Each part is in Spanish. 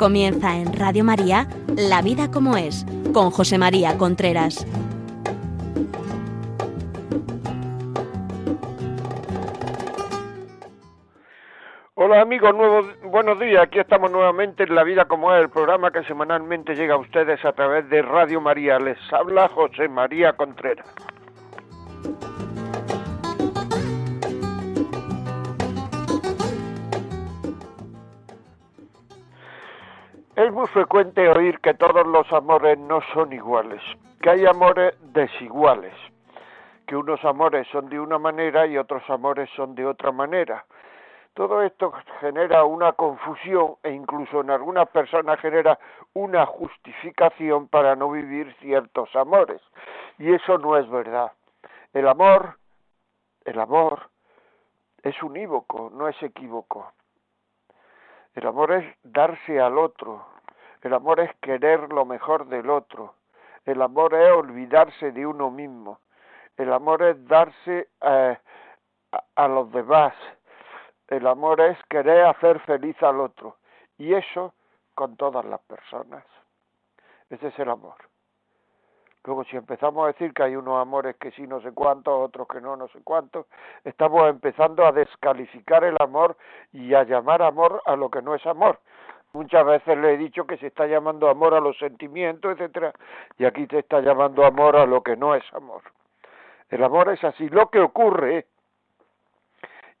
Comienza en Radio María La vida como es, con José María Contreras. Hola amigos, buenos días. Aquí estamos nuevamente en La Vida como es, el programa que semanalmente llega a ustedes a través de Radio María. Les habla José María Contreras. Es muy frecuente oír que todos los amores no son iguales, que hay amores desiguales, que unos amores son de una manera y otros amores son de otra manera. Todo esto genera una confusión e incluso en algunas personas genera una justificación para no vivir ciertos amores. Y eso no es verdad. El amor, el amor es unívoco, no es equívoco. El amor es darse al otro. El amor es querer lo mejor del otro. El amor es olvidarse de uno mismo. El amor es darse eh, a, los demás. El amor es querer hacer feliz al otro. Y eso con todas las personas. Ese es el amor. Luego, si empezamos a decir que hay unos amores que sí no sé cuántos, otros que no no sé cuántos, estamos empezando a descalificar el amor y a llamar amor a lo que no es amor. Muchas veces le he dicho que se está llamando amor a los sentimientos, etcétera, y aquí te está llamando amor a lo que no es amor. El amor es así. Lo que ocurre,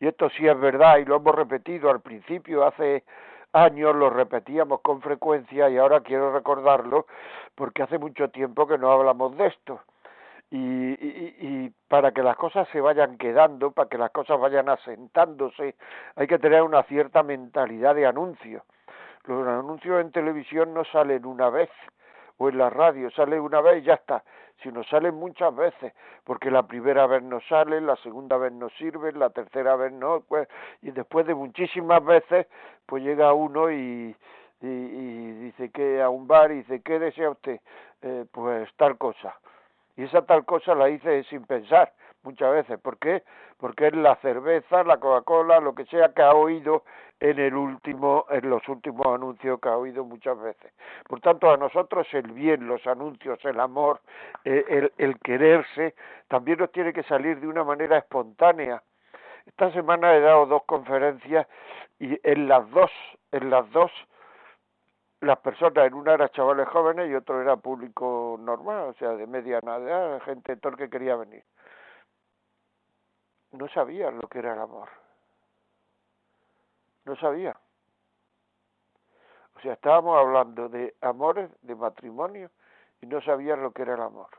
y esto sí es verdad, y lo hemos repetido al principio, hace años lo repetíamos con frecuencia y ahora quiero recordarlo porque hace mucho tiempo que no hablamos de esto. Y, y, y, para que las cosas se vayan quedando, para que las cosas vayan asentándose, hay que tener una cierta mentalidad de anuncio. Los anuncios en televisión no salen una vez, o en la radio sale una vez y ya está, sino salen muchas veces, porque la primera vez no sale, la segunda vez no sirve, la tercera vez no, pues, y después de muchísimas veces, pues llega uno y, dice que a un bar y dice, ¿qué desea usted? Eh, pues tal cosa. Y esa tal cosa la hice sin pensar muchas veces. ¿Por qué? Porque es la cerveza, la Coca-Cola, lo que sea que ha oído en el último, en los últimos anuncios que ha oído muchas veces. Por tanto, a nosotros el bien, los anuncios, el amor, eh, el, el quererse, también nos tiene que salir de una manera espontánea. Esta semana he dado dos conferencias y en las dos, en las dos las personas, en una eran chavales jóvenes y otro era público normal, o sea, de mediana edad, gente todo que quería venir no sabían lo que era el amor. No sabían. O sea, estábamos hablando de amores, de matrimonio, y no sabían lo que era el amor.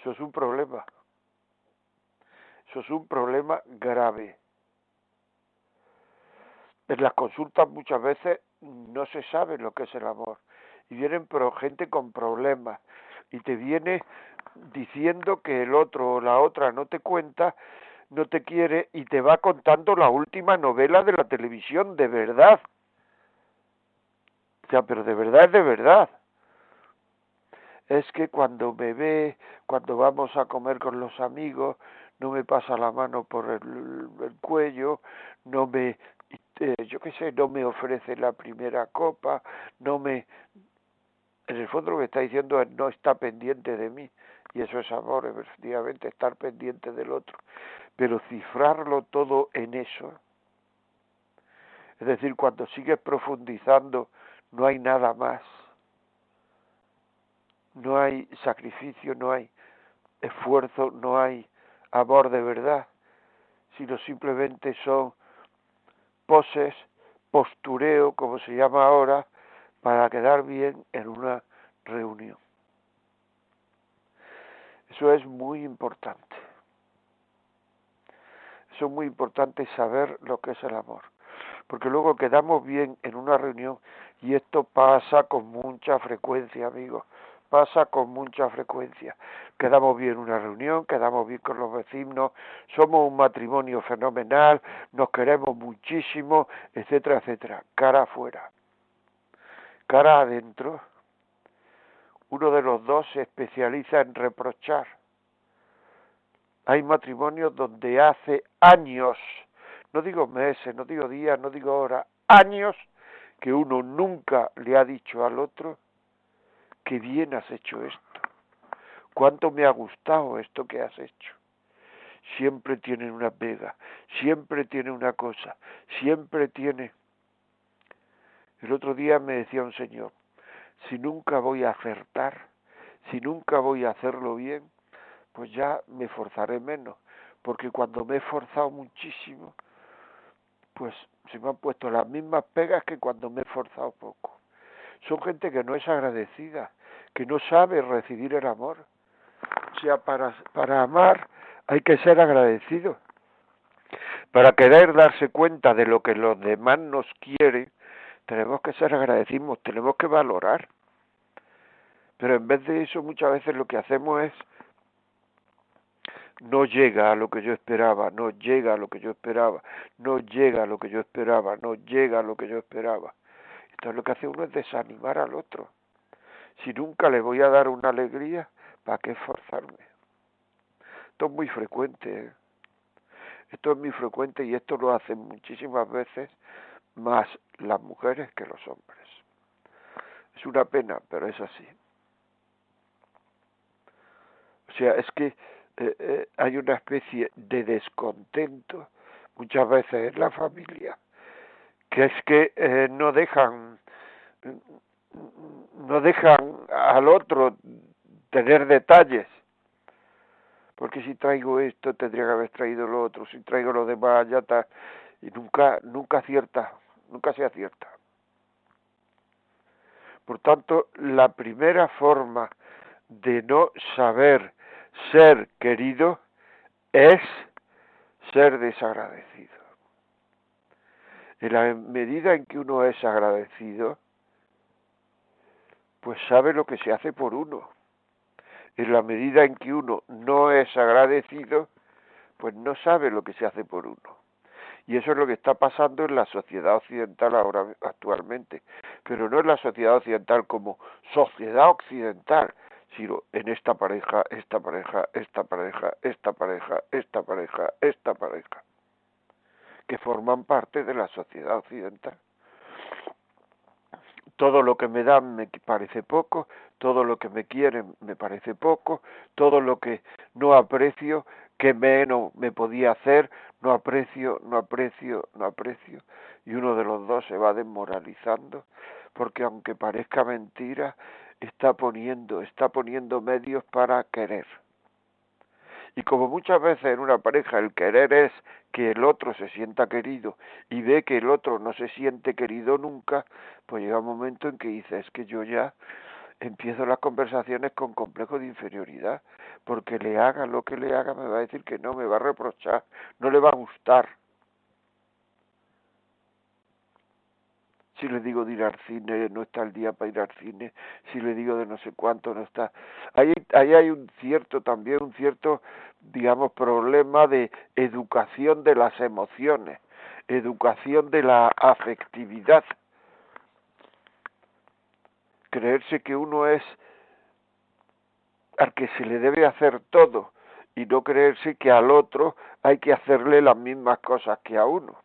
Eso es un problema. Eso es un problema grave. En las consultas muchas veces no se sabe lo que es el amor. Y vienen gente con problemas. Y te viene diciendo que el otro o la otra no te cuenta, no te quiere y te va contando la última novela de la televisión, de verdad. O sea, pero de verdad de verdad. Es que cuando me ve, cuando vamos a comer con los amigos, no me pasa la mano por el, el cuello, no me, eh, yo qué sé, no me ofrece la primera copa, no me... En el fondo lo que está diciendo es no está pendiente de mí y eso es amor, efectivamente, estar pendiente del otro, pero cifrarlo todo en eso, es decir, cuando sigues profundizando, no hay nada más, no hay sacrificio, no hay esfuerzo, no hay amor de verdad, sino simplemente son poses, postureo, como se llama ahora, para quedar bien en una reunión. Eso es muy importante. Eso es muy importante saber lo que es el amor. Porque luego quedamos bien en una reunión y esto pasa con mucha frecuencia, amigos. Pasa con mucha frecuencia. Quedamos bien en una reunión, quedamos bien con los vecinos, somos un matrimonio fenomenal, nos queremos muchísimo, etcétera, etcétera. Cara afuera. Cara adentro uno de los dos se especializa en reprochar. Hay matrimonios donde hace años, no digo meses, no digo días, no digo horas, años que uno nunca le ha dicho al otro que bien has hecho esto, cuánto me ha gustado esto que has hecho. Siempre tiene una pega, siempre tiene una cosa, siempre tiene... El otro día me decía un señor, si nunca voy a acertar, si nunca voy a hacerlo bien, pues ya me forzaré menos, porque cuando me he forzado muchísimo, pues se me han puesto las mismas pegas que cuando me he forzado poco. Son gente que no es agradecida, que no sabe recibir el amor. O sea, para, para amar hay que ser agradecido. Para querer darse cuenta de lo que los demás nos quieren, tenemos que ser agradecidos, tenemos que valorar. Pero en vez de eso muchas veces lo que hacemos es no llega a lo que yo esperaba, no llega a lo que yo esperaba, no llega a lo que yo esperaba, no llega a lo que yo esperaba. Entonces lo que hace uno es desanimar al otro. Si nunca le voy a dar una alegría, ¿para qué esforzarme? Esto es muy frecuente. ¿eh? Esto es muy frecuente y esto lo hacen muchísimas veces más las mujeres que los hombres. Es una pena, pero es así. O sea, es que eh, eh, hay una especie de descontento muchas veces en la familia, que es que eh, no dejan no dejan al otro tener detalles porque si traigo esto tendría que haber traído lo otro si traigo lo demás ya está y nunca nunca acierta nunca se acierta por tanto la primera forma de no saber ser querido es ser desagradecido. En la medida en que uno es agradecido, pues sabe lo que se hace por uno. En la medida en que uno no es agradecido, pues no sabe lo que se hace por uno. Y eso es lo que está pasando en la sociedad occidental ahora actualmente, pero no en la sociedad occidental como sociedad occidental, sino en esta pareja, esta pareja, esta pareja, esta pareja, esta pareja, esta pareja, que forman parte de la sociedad occidental. Todo lo que me dan me parece poco, todo lo que me quieren me parece poco, todo lo que no aprecio, que menos me podía hacer, no aprecio, no aprecio, no aprecio, y uno de los dos se va desmoralizando, porque aunque parezca mentira, está poniendo, está poniendo medios para querer. Y como muchas veces en una pareja el querer es que el otro se sienta querido y ve que el otro no se siente querido nunca, pues llega un momento en que dice, es que yo ya empiezo las conversaciones con complejo de inferioridad, porque le haga lo que le haga me va a decir que no, me va a reprochar, no le va a gustar. si le digo de ir al cine, no está el día para ir al cine, si le digo de no sé cuánto, no está. Ahí, ahí hay un cierto, también un cierto, digamos, problema de educación de las emociones, educación de la afectividad. Creerse que uno es al que se le debe hacer todo y no creerse que al otro hay que hacerle las mismas cosas que a uno.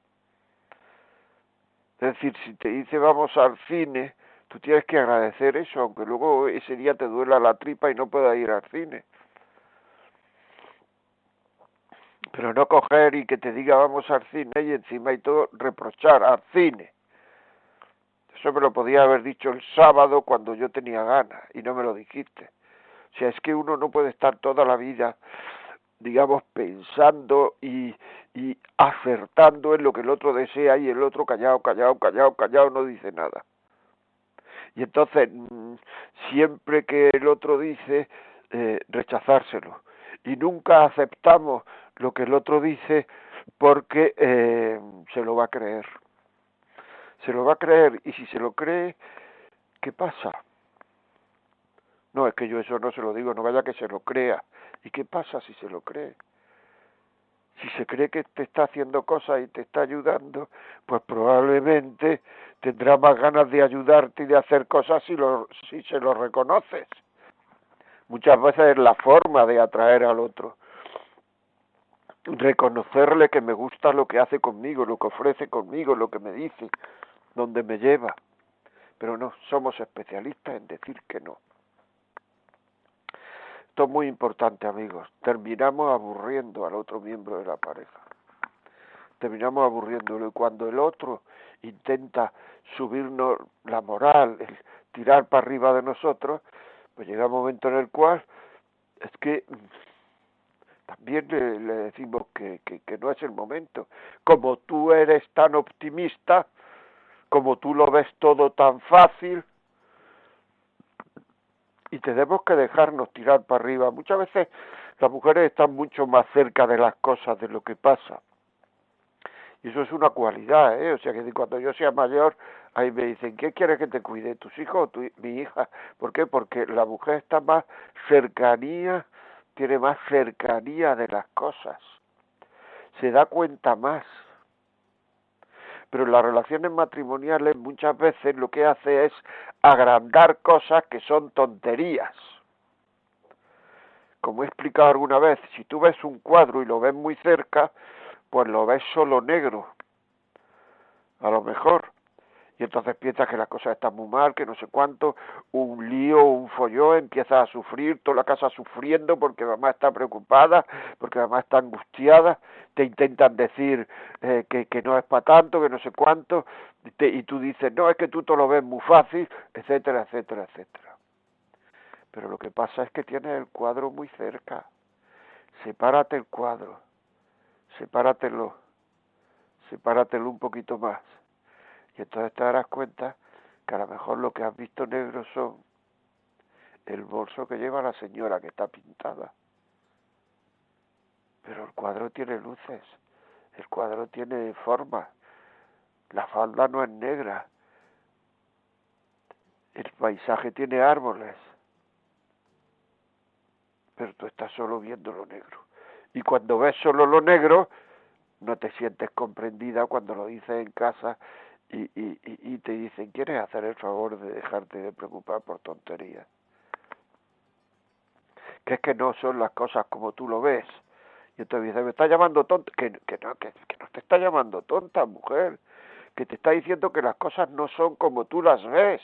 Es decir, si te dice vamos al cine, tú tienes que agradecer eso, aunque luego ese día te duela la tripa y no puedas ir al cine. Pero no coger y que te diga vamos al cine y encima y todo reprochar al cine. Eso me lo podía haber dicho el sábado cuando yo tenía ganas y no me lo dijiste. O sea, es que uno no puede estar toda la vida digamos, pensando y, y acertando en lo que el otro desea y el otro callado, callado, callado, callado, no dice nada. Y entonces, mm, siempre que el otro dice, eh, rechazárselo. Y nunca aceptamos lo que el otro dice porque eh, se lo va a creer. Se lo va a creer y si se lo cree, ¿qué pasa? No, es que yo eso no se lo digo, no vaya que se lo crea. ¿Y qué pasa si se lo cree? Si se cree que te está haciendo cosas y te está ayudando, pues probablemente tendrá más ganas de ayudarte y de hacer cosas si, lo, si se lo reconoces. Muchas veces es la forma de atraer al otro. Reconocerle que me gusta lo que hace conmigo, lo que ofrece conmigo, lo que me dice, donde me lleva. Pero no, somos especialistas en decir que no. Esto es muy importante, amigos. Terminamos aburriendo al otro miembro de la pareja. Terminamos aburriéndolo. Y cuando el otro intenta subirnos la moral, el tirar para arriba de nosotros, pues llega un momento en el cual es que también le, decimos que, que, no es el momento. Como tú eres tan optimista, como tú lo ves todo tan fácil, y tenemos que dejarnos tirar para arriba. Muchas veces las mujeres están mucho más cerca de las cosas de lo que pasa. Y eso es una cualidad, ¿eh? O sea que cuando yo sea mayor, ahí me dicen, ¿qué quieres que te cuide? ¿Tus hijos o tu, mi hija? ¿Por qué? Porque la mujer está más cercanía, tiene más cercanía de las cosas. Se da cuenta más pero las relaciones matrimoniales muchas veces lo que hace es agrandar cosas que son tonterías. Como he explicado alguna vez, si tú ves un cuadro y lo ves muy cerca, pues lo ves solo negro. A lo mejor y entonces piensas que las cosas están muy mal, que no sé cuánto, un lío, un follón, empiezas a sufrir, toda la casa sufriendo porque mamá está preocupada, porque mamá está angustiada, te intentan decir eh, que, que no es para tanto, que no sé cuánto, y tú dices, no, es que tú te lo ves muy fácil, etcétera, etcétera, etcétera. Pero lo que pasa es que tienes el cuadro muy cerca. Sepárate el cuadro, sepáratelo, sepáratelo un poquito más y entonces te darás cuenta que a lo mejor lo que has visto negro son el bolso que lleva la señora que está pintada. Pero el cuadro tiene luces, el cuadro tiene forma, la falda no es negra, el paisaje tiene árboles, pero tú estás solo viendo lo negro. Y cuando ves solo lo negro, no te sientes comprendida cuando lo dices en casa y, y, y te dicen, ¿quieres hacer el favor de dejarte de preocupar por tonterías? Que es que no son las cosas como tú lo ves. Y entonces dice, me está llamando tonta, que, que, no, que, que no te está llamando tonta, mujer, que te está diciendo que las cosas no son como tú las ves,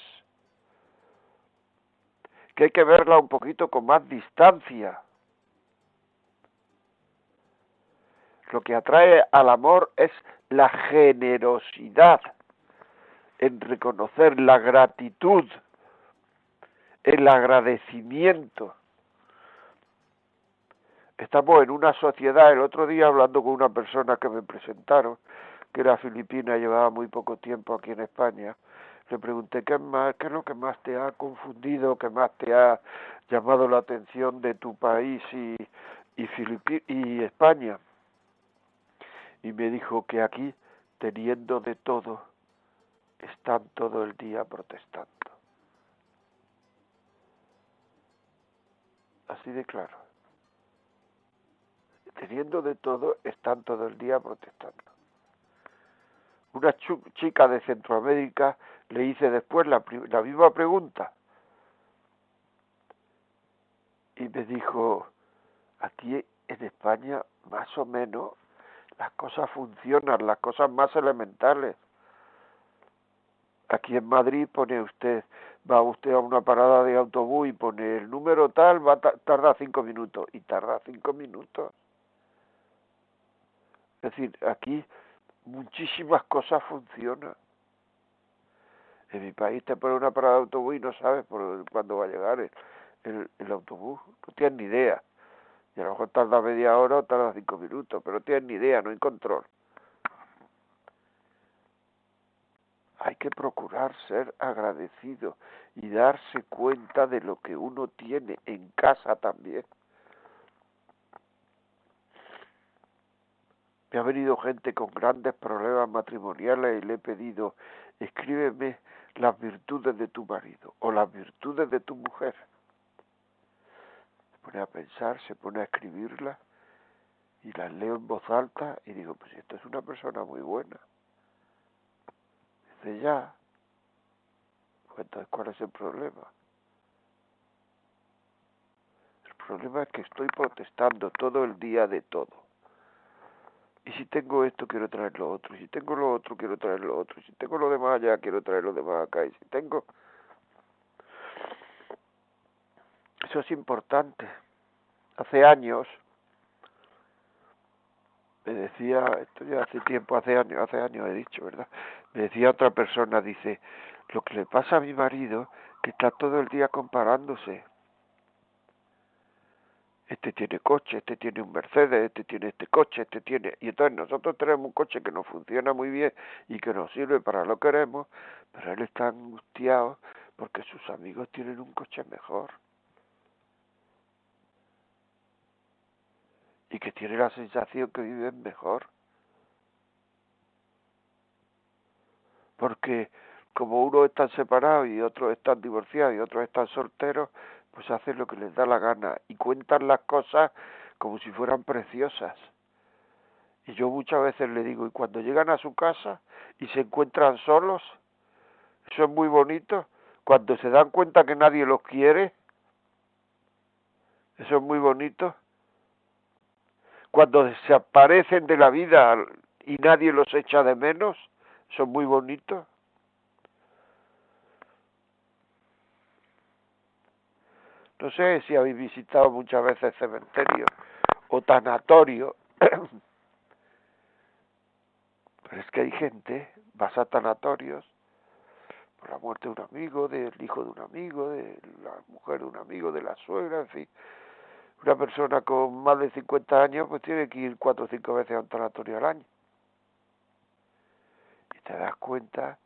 que hay que verla un poquito con más distancia. Lo que atrae al amor es la generosidad en reconocer la gratitud, el agradecimiento. Estamos en una sociedad, el otro día hablando con una persona que me presentaron, que era filipina, llevaba muy poco tiempo aquí en España, le pregunté qué, más, qué es lo que más te ha confundido, qué más te ha llamado la atención de tu país y, y, y España. Y me dijo que aquí, teniendo de todo, están todo el día protestando. Así de claro. Teniendo de todo, están todo el día protestando. Una chica de Centroamérica le hice después la, la misma pregunta y me dijo, aquí en España más o menos las cosas funcionan, las cosas más elementales aquí en Madrid pone usted, va usted a una parada de autobús y pone el número tal, va a tardar cinco minutos, y tarda cinco minutos. Es decir, aquí muchísimas cosas funcionan. En mi país te pone una parada de autobús y no sabes por cuándo va a llegar el, el, autobús, no tienes ni idea. Y a lo mejor tarda media hora o tarda cinco minutos, pero no tienes ni idea, no hay control. Hay que procurar ser agradecido y darse cuenta de lo que uno tiene en casa también. Me ha venido gente con grandes problemas matrimoniales y le he pedido, escríbeme las virtudes de tu marido o las virtudes de tu mujer. Se pone a pensar, se pone a escribirlas y las leo en voz alta y digo, pues esto es una persona muy buena ya. Pues entonces, ¿cuál es el problema? El problema es que estoy protestando todo el día de todo. Y si tengo esto, quiero traer lo otro. Y si tengo lo otro, quiero traer lo otro. Y si tengo lo demás allá, quiero traer lo demás acá. Y si tengo... Eso es importante. Hace años, me decía, esto ya hace tiempo, hace años, hace años he dicho, ¿verdad? Decía otra persona, dice, lo que le pasa a mi marido, que está todo el día comparándose este tiene coche, este tiene un Mercedes, este tiene este coche, este tiene... Y entonces nosotros tenemos un coche que nos funciona muy bien y que nos sirve para lo que queremos, pero él está angustiado porque sus amigos tienen un coche mejor. Y que tiene la sensación que viven mejor. Porque como uno está separado y otros están divorciados y otros están solteros, pues hacen lo que les da la gana y cuentan las cosas como si fueran preciosas. Y yo muchas veces le digo, y cuando llegan a su casa y se encuentran solos, eso es muy bonito, cuando se dan cuenta que nadie los quiere, eso es muy bonito. Cuando desaparecen de la vida y nadie los echa de menos, es muy bonito. No sé si habéis visitado muchas veces cementerio o tanatorio, pero es que hay gente, vas a tanatorios por la muerte de un amigo, del hijo de un amigo, de la mujer de un amigo, de la suegra, en fin. Una persona con más de 50 años pues tiene que ir cuatro o cinco veces a un tanatorio al año. Te das cuenta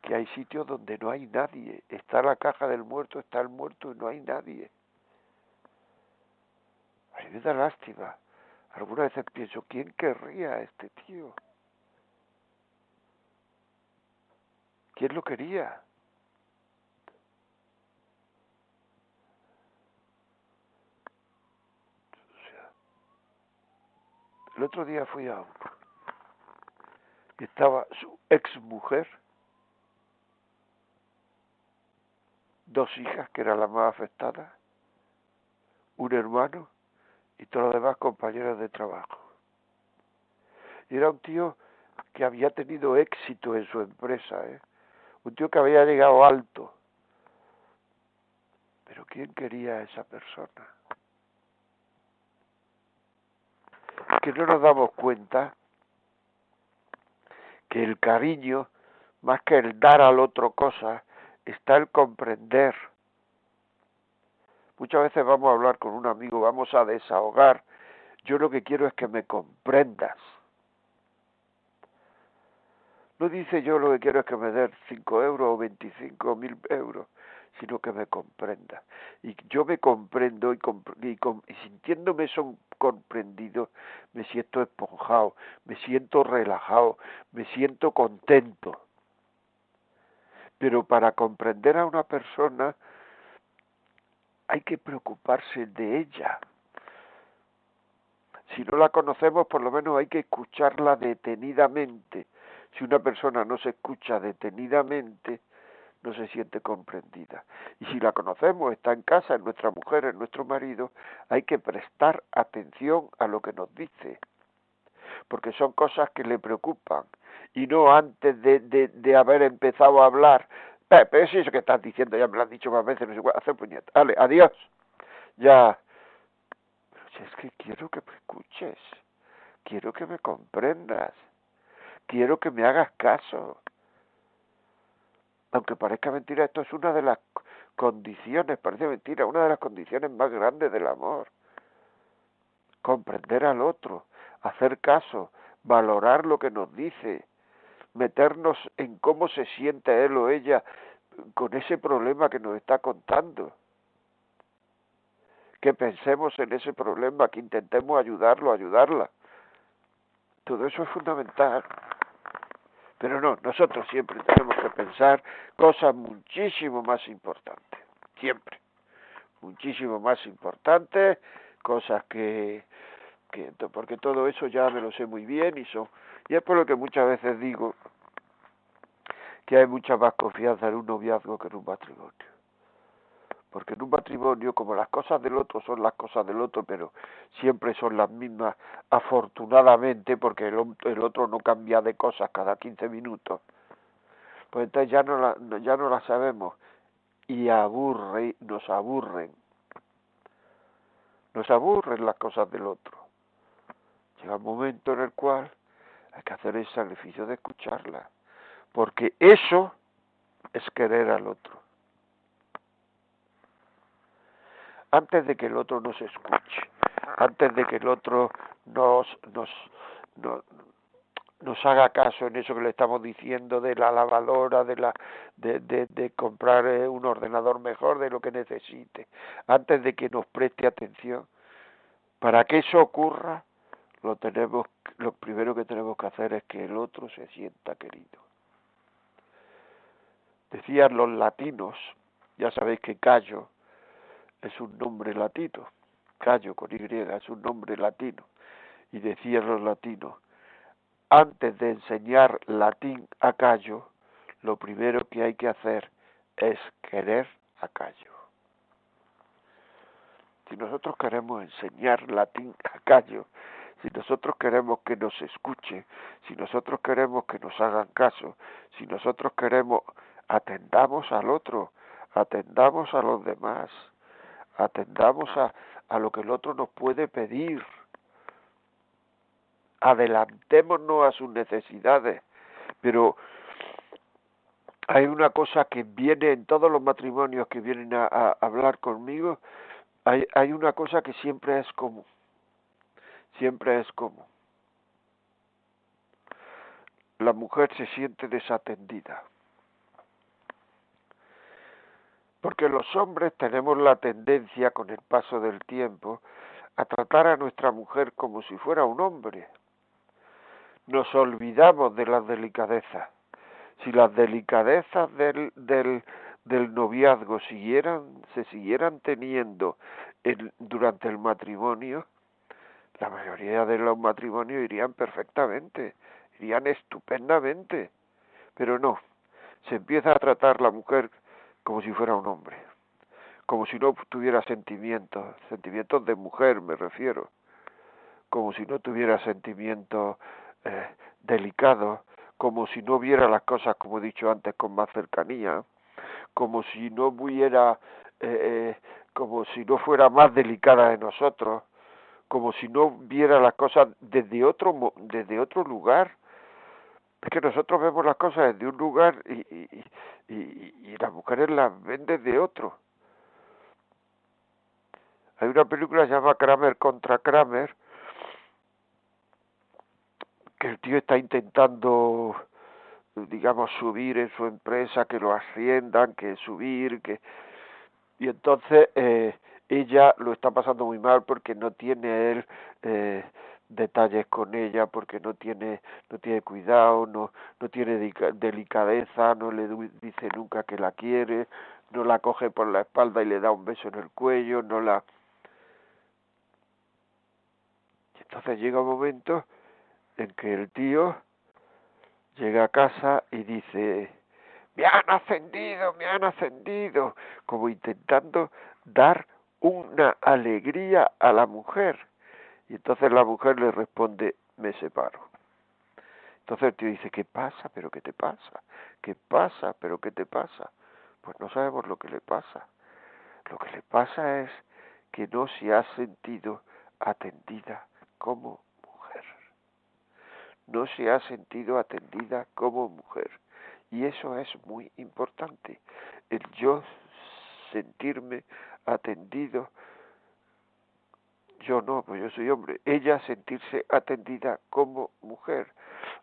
que hay sitios donde no hay nadie. Está la caja del muerto, está el muerto y no hay nadie. A mí me da lástima. Algunas veces pienso, ¿quién querría a este tío? ¿Quién lo quería? el otro día fui a y estaba su ex mujer dos hijas, que era la más afectada, un hermano y todos los demás compañeros de trabajo. Y era un tío que había tenido éxito en su empresa, ¿eh? un tío que había llegado alto. Pero ¿quién quería a esa persona? Que no nos damos cuenta que el cariño, más que el dar al otro cosas, está el comprender. Muchas veces vamos a hablar con un amigo, vamos a desahogar. Yo lo que quiero es que me comprendas. No dice yo lo que quiero es que me des 5 euros o 25 mil euros, sino que me comprenda. Y yo me comprendo y, y, sintiéndome son comprendido, me siento esponjado, me siento relajado, me siento contento. Pero para comprender a una persona hay que preocuparse de ella. Si no la conocemos, por lo menos hay que escucharla detenidamente. Si una persona no se escucha detenidamente, no se siente comprendida. Y si la conocemos, está en casa, es nuestra mujer, es nuestro marido, hay que prestar atención a lo que nos dice, porque son cosas que le preocupan y no antes de, de, haber empezado a hablar. Pero es eso que estás diciendo, ya me lo has dicho más veces, no sé cuál, hacer puñeta. Vale, adiós. Ya. Si es que quiero que me escuches, quiero que me comprendas, quiero que me hagas caso. Aunque parezca mentira, esto es una de las condiciones, parece mentira, una de las condiciones más grandes del amor. Comprender al otro, hacer caso, valorar lo que nos dice, meternos en cómo se siente él o ella con ese problema que nos está contando. Que pensemos en ese problema, que intentemos ayudarlo, ayudarla. Todo eso es fundamental. Pero no, nosotros siempre tenemos que pensar cosas muchísimo más importantes. Siempre. Muchísimo más importantes, cosas que, que porque todo eso ya me lo sé muy bien y son y es por lo que muchas veces digo que hay mucha más confianza en un noviazgo que en un matrimonio. Porque en un matrimonio, como las cosas del otro son las cosas del otro, pero siempre son las mismas, afortunadamente, porque el, el otro no cambia de cosas cada 15 minutos, pues entonces ya no la, ya no la sabemos y aburre, nos aburren. Nos aburren las cosas del otro. Llega un momento en el cual hay que hacer el sacrificio de escucharla, porque eso es querer al otro. Antes de que el otro nos escuche, antes de que el otro nos, nos, nos, haga caso en eso que le estamos diciendo de la lavadora, de la de, de, de, comprar eh, un ordenador mejor de lo que necesite, antes de que nos preste atención. Para que eso ocurra, lo tenemos lo primero que tenemos que hacer es que el otro se sienta querido. Decían los latinos, ya sabéis que Cayo es un nombre latino, Cayo con Y es un nombre latino, y decían los latinos, antes de enseñar latín a Cayo, lo primero que hay que hacer es querer a Cayo. Si nosotros queremos enseñar latín a Cayo, si nosotros queremos que nos escuche, si nosotros queremos que nos hagan caso, si nosotros queremos atendamos al otro, atendamos a los demás, atendamos a, a lo que el otro nos puede pedir, adelantémonos a sus necesidades, pero hay una cosa que viene en todos los matrimonios que vienen a, hablar conmigo, hay, hay una cosa que siempre es común, siempre es común. La mujer se siente desatendida. Porque los hombres tenemos la tendencia con el paso del tiempo a tratar a nuestra mujer como si fuera un hombre. Nos olvidamos de las delicadezas. Si las delicadezas del, del, del noviazgo siguieran, se siguieran teniendo en, durante el matrimonio, la mayoría de los matrimonios irían perfectamente, irían estupendamente, pero no, se empieza a tratar la mujer como si fuera un hombre, como si no tuviera sentimientos, sentimientos de mujer me refiero, como si no tuviera sentimientos eh, delicados, como si no viera las cosas, como he dicho antes, con más cercanía, como si no hubiera, eh, eh, como si no fuera más delicada de nosotros, como si no viera las cosas desde otro, desde otro lugar. Es que nosotros vemos las cosas desde un lugar y, y, y, y las mujeres las ven desde otro. Hay una película que se llama Kramer contra Kramer, que el tío está intentando digamos, subir en su empresa, que lo asciendan, que subir, que... Y entonces eh, ella lo está pasando muy mal porque no tiene él eh, detalles con ella, porque no tiene, no tiene cuidado, no, no tiene delicadeza, no le dice nunca que la quiere, no la coge por la espalda y le da un beso en el cuello, no la... Entonces llega un momento en que el tío llega a casa y dice, me han ascendido, me han ascendido, como intentando dar una alegría a la mujer. Y entonces la mujer le responde, me separo. Entonces el tío dice, ¿qué pasa? ¿Pero qué te pasa? ¿Qué pasa? ¿Pero qué te pasa? Pues no sabemos lo que le pasa. Lo que le pasa es que no se ha sentido atendida como no se ha sentido atendida como mujer. Y eso es muy importante, el yo sentirme atendido. Yo no, pues yo soy hombre. Ella sentirse atendida como mujer.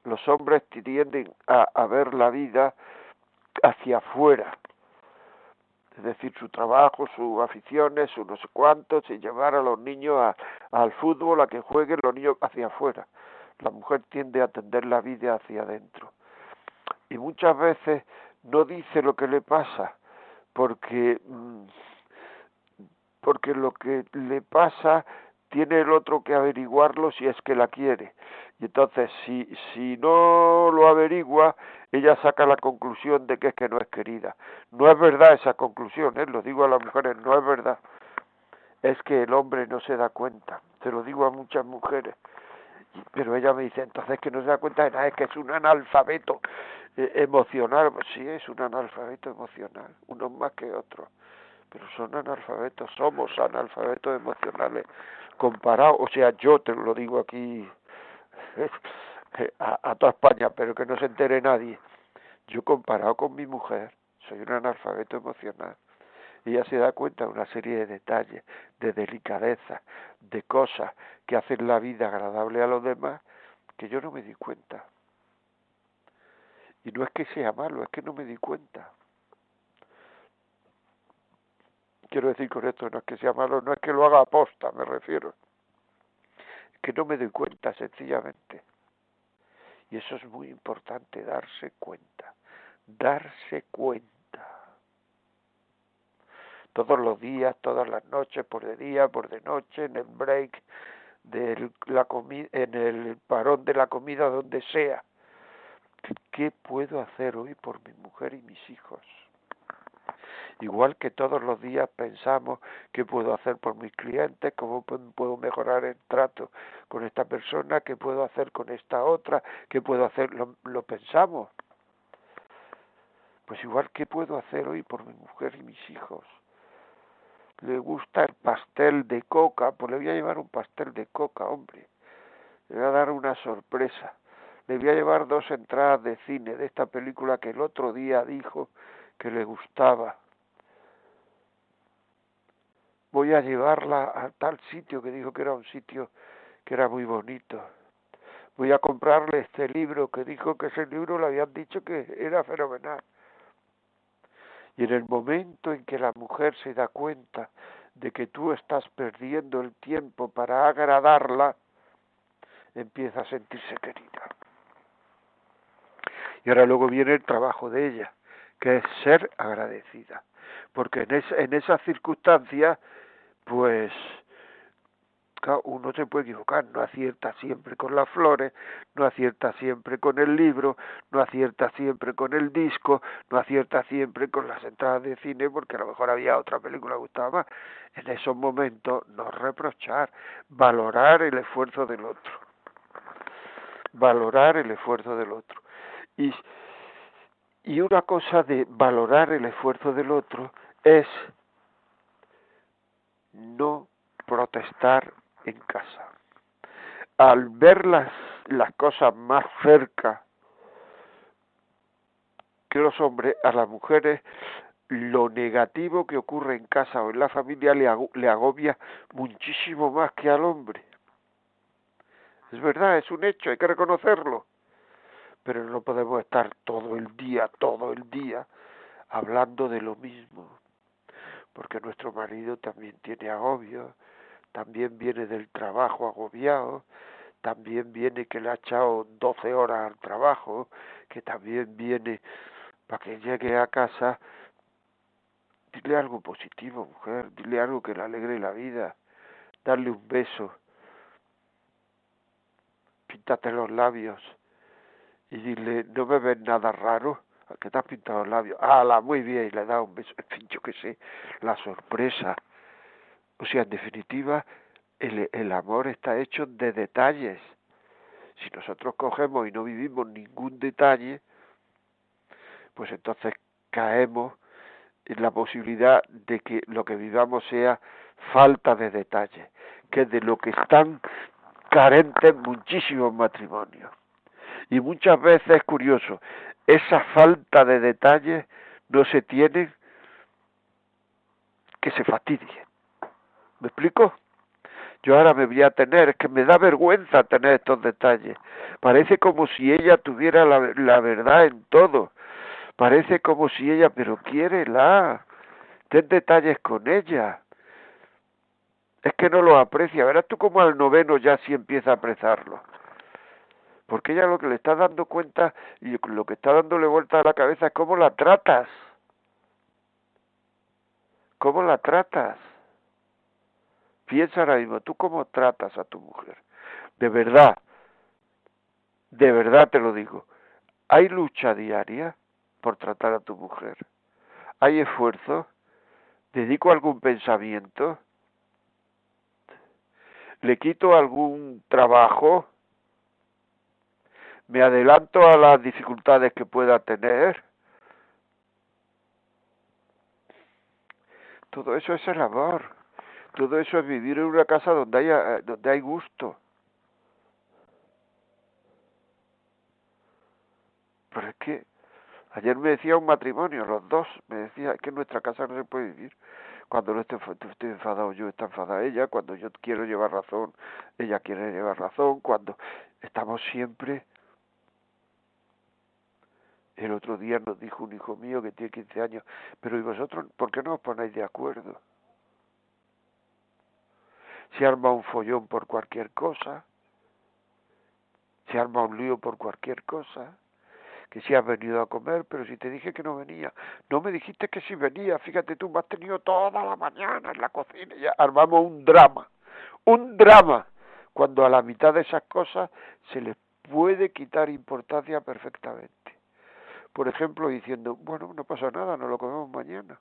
Los hombres tienden a, a ver la vida hacia afuera, es decir, su trabajo, sus aficiones, su no sé cuántos, y llevar a los niños al fútbol, a que jueguen los niños hacia afuera la mujer tiende a atender la vida hacia adentro. Y muchas veces no dice lo que le pasa, porque, mm, porque lo que le pasa tiene el otro que averiguarlo si es que la quiere. Y entonces, si, si no lo averigua, ella saca la conclusión de que es que no es querida. No es verdad esa conclusión, ¿eh? lo digo a las mujeres, no que el hombre no se da cuenta. Te lo digo a muchas mujeres. Pero ella me dice, entonces que no se da cuenta de nada, es que es un analfabeto emocional. Sí, es un analfabeto emocional, unos más que otros. Pero son analfabetos, somos analfabetos emocionales comparados. O sea, yo te lo digo aquí eh, a, toda España, pero que no se entere nadie. Yo comparado con mi mujer, soy un analfabeto emocional ella se da cuenta de una serie de detalles, de delicadeza, de cosas que hacen la vida agradable a los demás que yo no me di cuenta. Y no es que sea malo, es que no me di cuenta. Quiero decir con esto, no es que sea malo, no es que lo haga aposta, me refiero. Es que no me doy cuenta, sencillamente. Y eso es muy importante, darse cuenta. Darse cuenta todos los días, todas las noches, por de día, por de noche, en el break, de la en el parón de la comida, donde sea. ¿Qué puedo hacer hoy por mi mujer y mis hijos? Igual que todos los días pensamos qué puedo hacer por mis clientes, cómo puedo mejorar el trato con esta persona, qué puedo hacer con esta otra, qué puedo hacer, lo, pensamos. Pues igual, ¿qué puedo hacer hoy por mi mujer y mis hijos? le gusta el pastel de coca, pues le voy a llevar un pastel de coca, hombre. Le voy a dar una sorpresa. Le voy a llevar dos entradas de cine de esta película que el otro día dijo que le gustaba. Voy a llevarla a tal sitio que dijo que era un sitio que era muy bonito. Voy a comprarle este libro que dijo que ese libro le habían dicho que era fenomenal. Y en el momento en que la mujer se da cuenta de que tú estás perdiendo el tiempo para agradarla, empieza a sentirse querida. Y ahora luego viene el trabajo de ella, que es ser agradecida. Porque en, esa, en esas circunstancias, pues uno se puede equivocar, no acierta siempre con las flores, no acierta siempre con el libro, no acierta siempre con el disco, no acierta siempre con las entradas de cine, porque a lo mejor había otra película que gustaba más. En esos momentos, no reprochar, valorar el esfuerzo del otro. Valorar el esfuerzo del otro. Y, y una cosa de valorar el esfuerzo del otro es no protestar en casa. Al ver las, las cosas más cerca que los hombres, a las mujeres lo negativo que ocurre en casa o en la familia le, le agobia muchísimo más que al hombre. Es verdad, es un hecho, hay que reconocerlo. Pero no podemos estar todo el día, todo el día, hablando de lo mismo. Porque nuestro marido también tiene agobio, también viene del trabajo agobiado, también viene que le ha echado 12 horas al trabajo, que también viene para que llegue a casa. Dile algo positivo, mujer, dile algo que le alegre la vida, darle un beso, píntate los labios y dile, no me ves nada raro, que te has pintado los labios, la muy bien, y le da un beso, en yo qué sé, la sorpresa, o sea, en definitiva, el, el amor está hecho de detalles. Si nosotros cogemos y no vivimos ningún detalle, pues entonces caemos en la posibilidad de que lo que vivamos sea falta de detalle, que de lo que están carentes muchísimos matrimonios. Y muchas veces es curioso, esa falta de detalle no se tiene que se fastidie. ¿Me explico? Yo ahora me voy a tener, es que me da vergüenza tener estos detalles. Parece como si ella tuviera la, la verdad en todo. Parece como si ella, pero quiere la. Ten detalles con ella. Es que no lo aprecia. Verás tú como al noveno ya sí empieza a apreciarlo. Porque ella lo que le está dando cuenta y lo que está dándole vuelta a la cabeza es cómo la tratas. ¿Cómo la tratas? Piensa ahora mismo, ¿tú cómo tratas a tu mujer? De verdad, de verdad te lo digo, ¿hay lucha diaria por tratar a tu mujer? ¿Hay esfuerzo? ¿Dedico algún pensamiento? le quito algún trabajo, me adelanto a las dificultades que pueda tener. Todo eso es el amor. Todo eso es vivir en una casa donde haya, donde hay gusto. Pero es que ayer me decía un matrimonio, los dos, me decía que en nuestra casa no se puede vivir. Cuando no estoy, estoy enfadado yo, está enfadada ella. Cuando yo quiero llevar razón, ella quiere llevar razón. Cuando estamos siempre el otro día nos dijo un hijo mío que tiene 15 años, pero ¿y vosotros por qué no os ponéis de acuerdo? Se arma un follón por cualquier cosa, se arma un lío por cualquier cosa, que si has venido a comer, pero si te dije que no venía, no me dijiste que si venía, fíjate tú, me has tenido toda la mañana en la cocina, y ya armamos un drama, un drama, cuando a la mitad de esas cosas se les puede quitar importancia perfectamente. Por ejemplo, diciendo, bueno, no pasa nada, no lo comemos mañana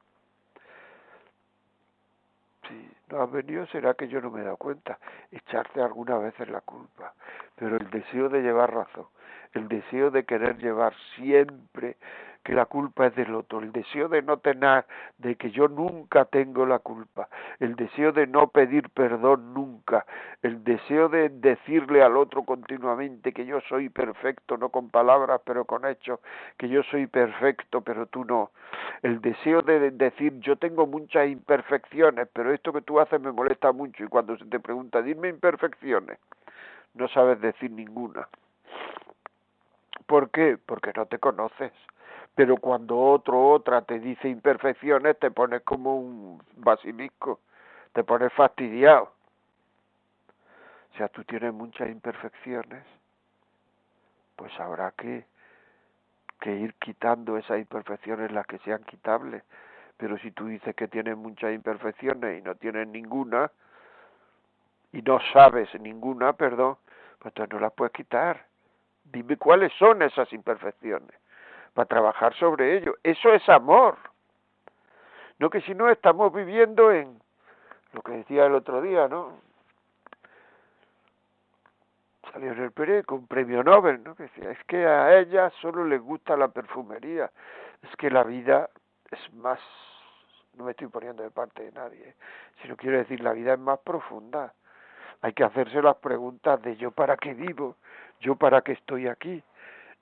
si no has venido será que yo no me he dado cuenta, echarte alguna vez en la culpa, pero el deseo de llevar razón, el deseo de querer llevar siempre que la culpa es del otro, el deseo de no tener, de que yo nunca tengo la culpa, el deseo de no pedir perdón nunca, el deseo de decirle al otro continuamente que yo soy perfecto, no con palabras, pero con hechos, que yo soy perfecto, pero tú no, el deseo de decir yo tengo muchas imperfecciones, pero esto que tú haces me molesta mucho. Y cuando se te pregunta, dime imperfecciones, no sabes decir ninguna. ¿Por qué? Porque no te conoces pero cuando otro otra te dice imperfecciones te pones como un basilisco, te pones fastidiado. O sea, tú tienes muchas imperfecciones, pues habrá que, que ir quitando esas imperfecciones las que sean quitables. Pero si tú dices que tienes muchas imperfecciones y no tienes ninguna, y no sabes ninguna, perdón, pues entonces no las puedes quitar. Dime cuáles son esas imperfecciones para trabajar sobre ello. Eso es amor. No que si no estamos viviendo en lo que decía el otro día, ¿no? Salió en el periódico un premio Nobel, ¿no? Que decía, es que a ella solo le gusta la perfumería. Es que la vida es más, no me estoy poniendo de parte de nadie, ¿eh? sino quiero decir, la vida es más profunda. Hay que hacerse las preguntas de yo para qué vivo, yo para qué estoy aquí,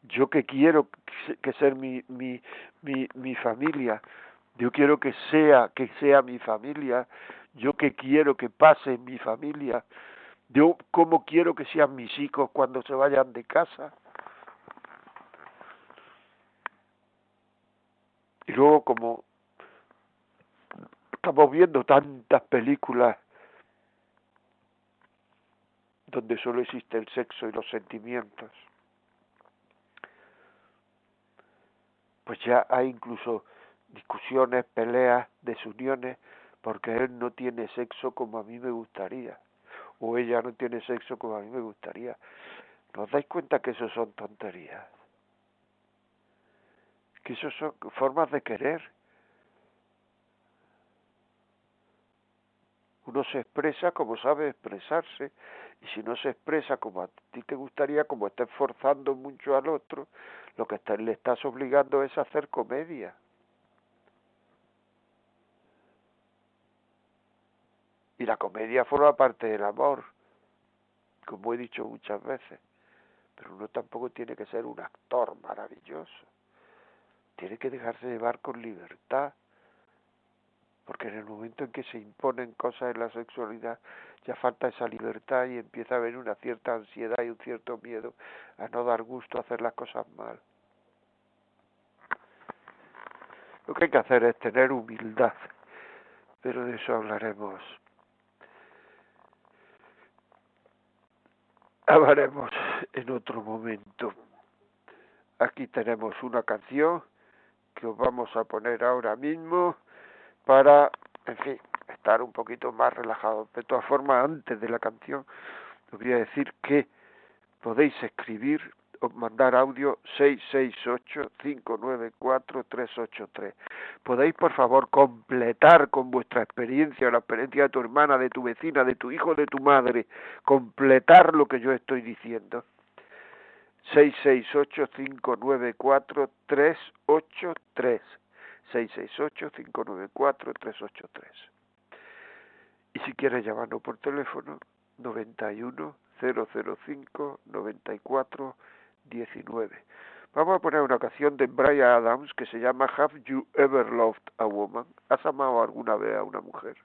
yo que quiero que ser mi, mi, mi, mi familia, yo quiero que sea, que sea mi familia, yo que quiero que pase mi familia, yo cómo quiero que sean mis hijos cuando se vayan de casa. Y luego como estamos viendo tantas películas donde solo existe el sexo y los sentimientos, pues ya hay incluso discusiones, peleas, desuniones, porque él no tiene sexo como a mí me gustaría, o ella no tiene sexo como a mí me gustaría. ¿Nos dais cuenta que eso son tonterías? Que eso son formas de querer. Uno se expresa como sabe expresarse y si no se expresa como a ti te gustaría, como está esforzando mucho al otro, lo que le estás obligando es a hacer comedia. Y la comedia forma parte del amor, como he dicho muchas veces. Pero uno tampoco tiene que ser un actor maravilloso. Tiene que dejarse llevar con libertad. Porque en el momento en que se imponen cosas en la sexualidad, ya falta esa libertad y empieza a haber una cierta ansiedad y un cierto miedo a no dar gusto a hacer las cosas mal. Lo que hay que hacer es tener humildad, pero de eso hablaremos. Hablaremos en otro momento. Aquí tenemos una canción que os vamos a poner ahora mismo para, en fin, estar un poquito más relajados. De todas formas, antes de la canción, os voy a decir que podéis escribir mandar audio 668-594-383. ¿Podéis, por favor, completar con vuestra experiencia, la experiencia de tu hermana, de tu vecina, de tu hijo, de tu madre, completar lo que yo estoy diciendo? 668-594-383. 668-594-383. Y si quieres llamarnos por teléfono, 91 005 94 19. Vamos a poner una canción de Brian Adams que se llama Have You Ever Loved a Woman? ¿Has amado alguna vez a una mujer?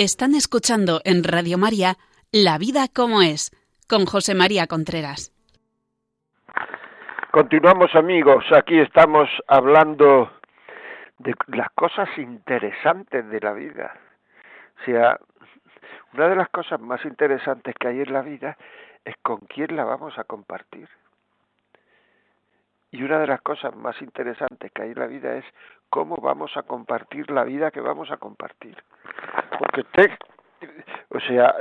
Están escuchando en Radio María La vida como es, con José María Contreras. Continuamos amigos, aquí estamos hablando de las cosas interesantes de la vida. O sea, una de las cosas más interesantes que hay en la vida es con quién la vamos a compartir. Y una de las cosas más interesantes que hay en la vida es cómo vamos a compartir la vida que vamos a compartir. Porque usted, o sea,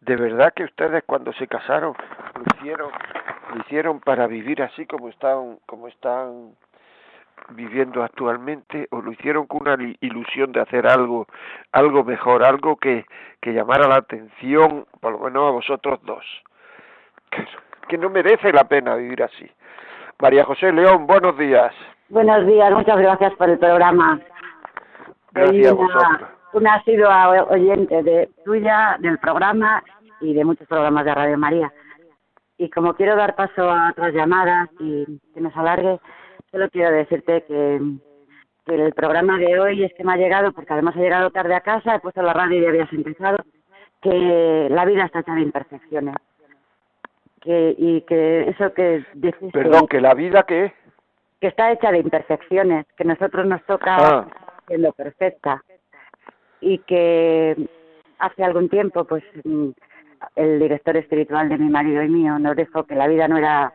de verdad que ustedes cuando se casaron lo hicieron, lo hicieron para vivir así como están, como están viviendo actualmente, o lo hicieron con una ilusión de hacer algo, algo mejor, algo que, que llamara la atención, por lo menos a vosotros dos, que no merece la pena vivir así. María José León, buenos días. Buenos días, muchas gracias por el programa. Gracias una asidua oyente de tuya, del programa y de muchos programas de Radio María. Y como quiero dar paso a otras llamadas y que nos alargue, solo quiero decirte que, que el programa de hoy es que me ha llegado, porque además he llegado tarde a casa, he puesto la radio y ya habías empezado, que la vida está hecha de imperfecciones. Que, y que eso que dijiste, Perdón, que la vida que que está hecha de imperfecciones, que nosotros nos toca Ah. siendo perfecta y que hace algún tiempo pues mm, el director espiritual de mi marido y mío nos dijo que la vida no era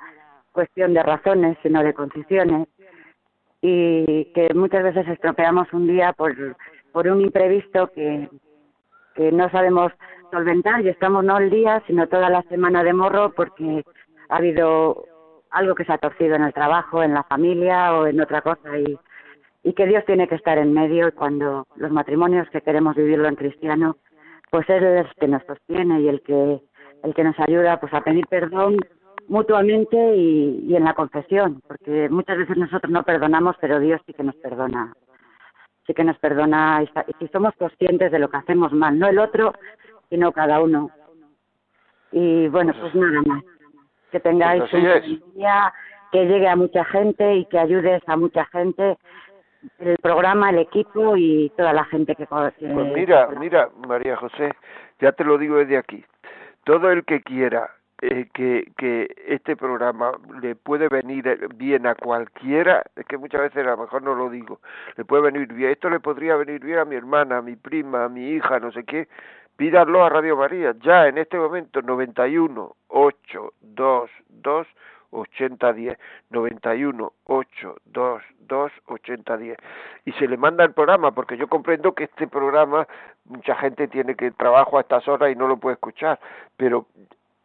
cuestión de razones sino de condiciones y que muchas veces estropeamos un día por por un imprevisto que, que no sabemos solventar y estamos no el día, sino toda la semana de morro porque ha habido algo que se ha torcido en el trabajo, en la familia o en otra cosa y, y que Dios tiene que estar en medio cuando los matrimonios que queremos vivirlo en cristiano, pues Él es el que nos sostiene y el que, el que nos ayuda pues a pedir perdón mutuamente y, y en la confesión, porque muchas veces nosotros no perdonamos, pero Dios sí que nos perdona. Sí que nos perdona y si somos conscientes de lo que hacemos mal, no el otro, sino cada uno. Y bueno, pues nada más. Que tengáis Pues un día, que llegue a mucha gente y que ayudes a mucha gente, el programa, el equipo y toda la gente que- Pues mira, mira, María José, ya te lo digo desde aquí. Todo el que quiera eh, que, que este programa le puede venir eh, bien a cualquiera, es que muchas veces a lo mejor no lo digo, le puede venir bien, esto le podría venir bien a mi hermana, a mi prima, a mi hija, no sé qué, pídanlo a Radio María, ya en este momento 91 822 8010 91 822 8010 y se le manda el programa porque yo comprendo que este programa mucha gente tiene que trabajo a estas horas y no lo puede escuchar pero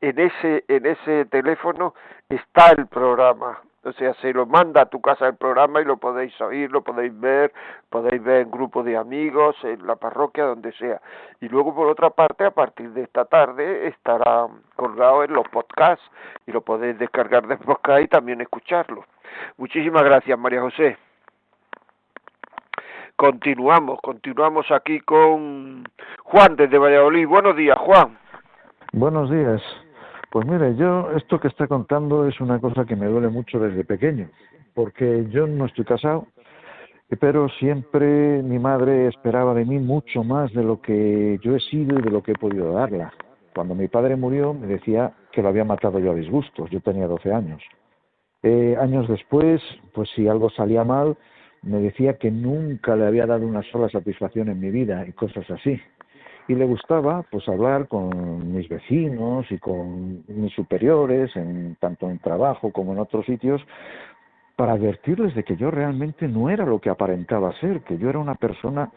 en ese en ese teléfono está el programa o sea se lo manda a tu casa el programa y lo podéis oír lo podéis ver podéis ver en grupo de amigos en la parroquia donde sea. Y luego por otra parte a partir de esta tarde estará colgado en los podcasts y lo podéis descargar de podcast y también escucharlo. Muchísimas gracias María José. Continuamos continuamos aquí con Juan desde Valladolid. Buenos días Juan. Buenos días. Pues mire, yo esto que está contando es una cosa que me duele mucho desde pequeño, porque yo no estoy casado, pero siempre mi madre esperaba de mí mucho más de lo que yo he sido y de lo que he podido darla. Cuando mi padre murió me decía que lo había matado yo a disgustos, yo tenía 12 años. Eh, años después, pues si algo salía mal, me decía que nunca le había dado una sola satisfacción en mi vida y cosas así y le gustaba pues hablar con mis vecinos y con mis superiores en tanto en trabajo como en otros sitios para advertirles de que yo realmente no era lo que aparentaba ser, que yo era una persona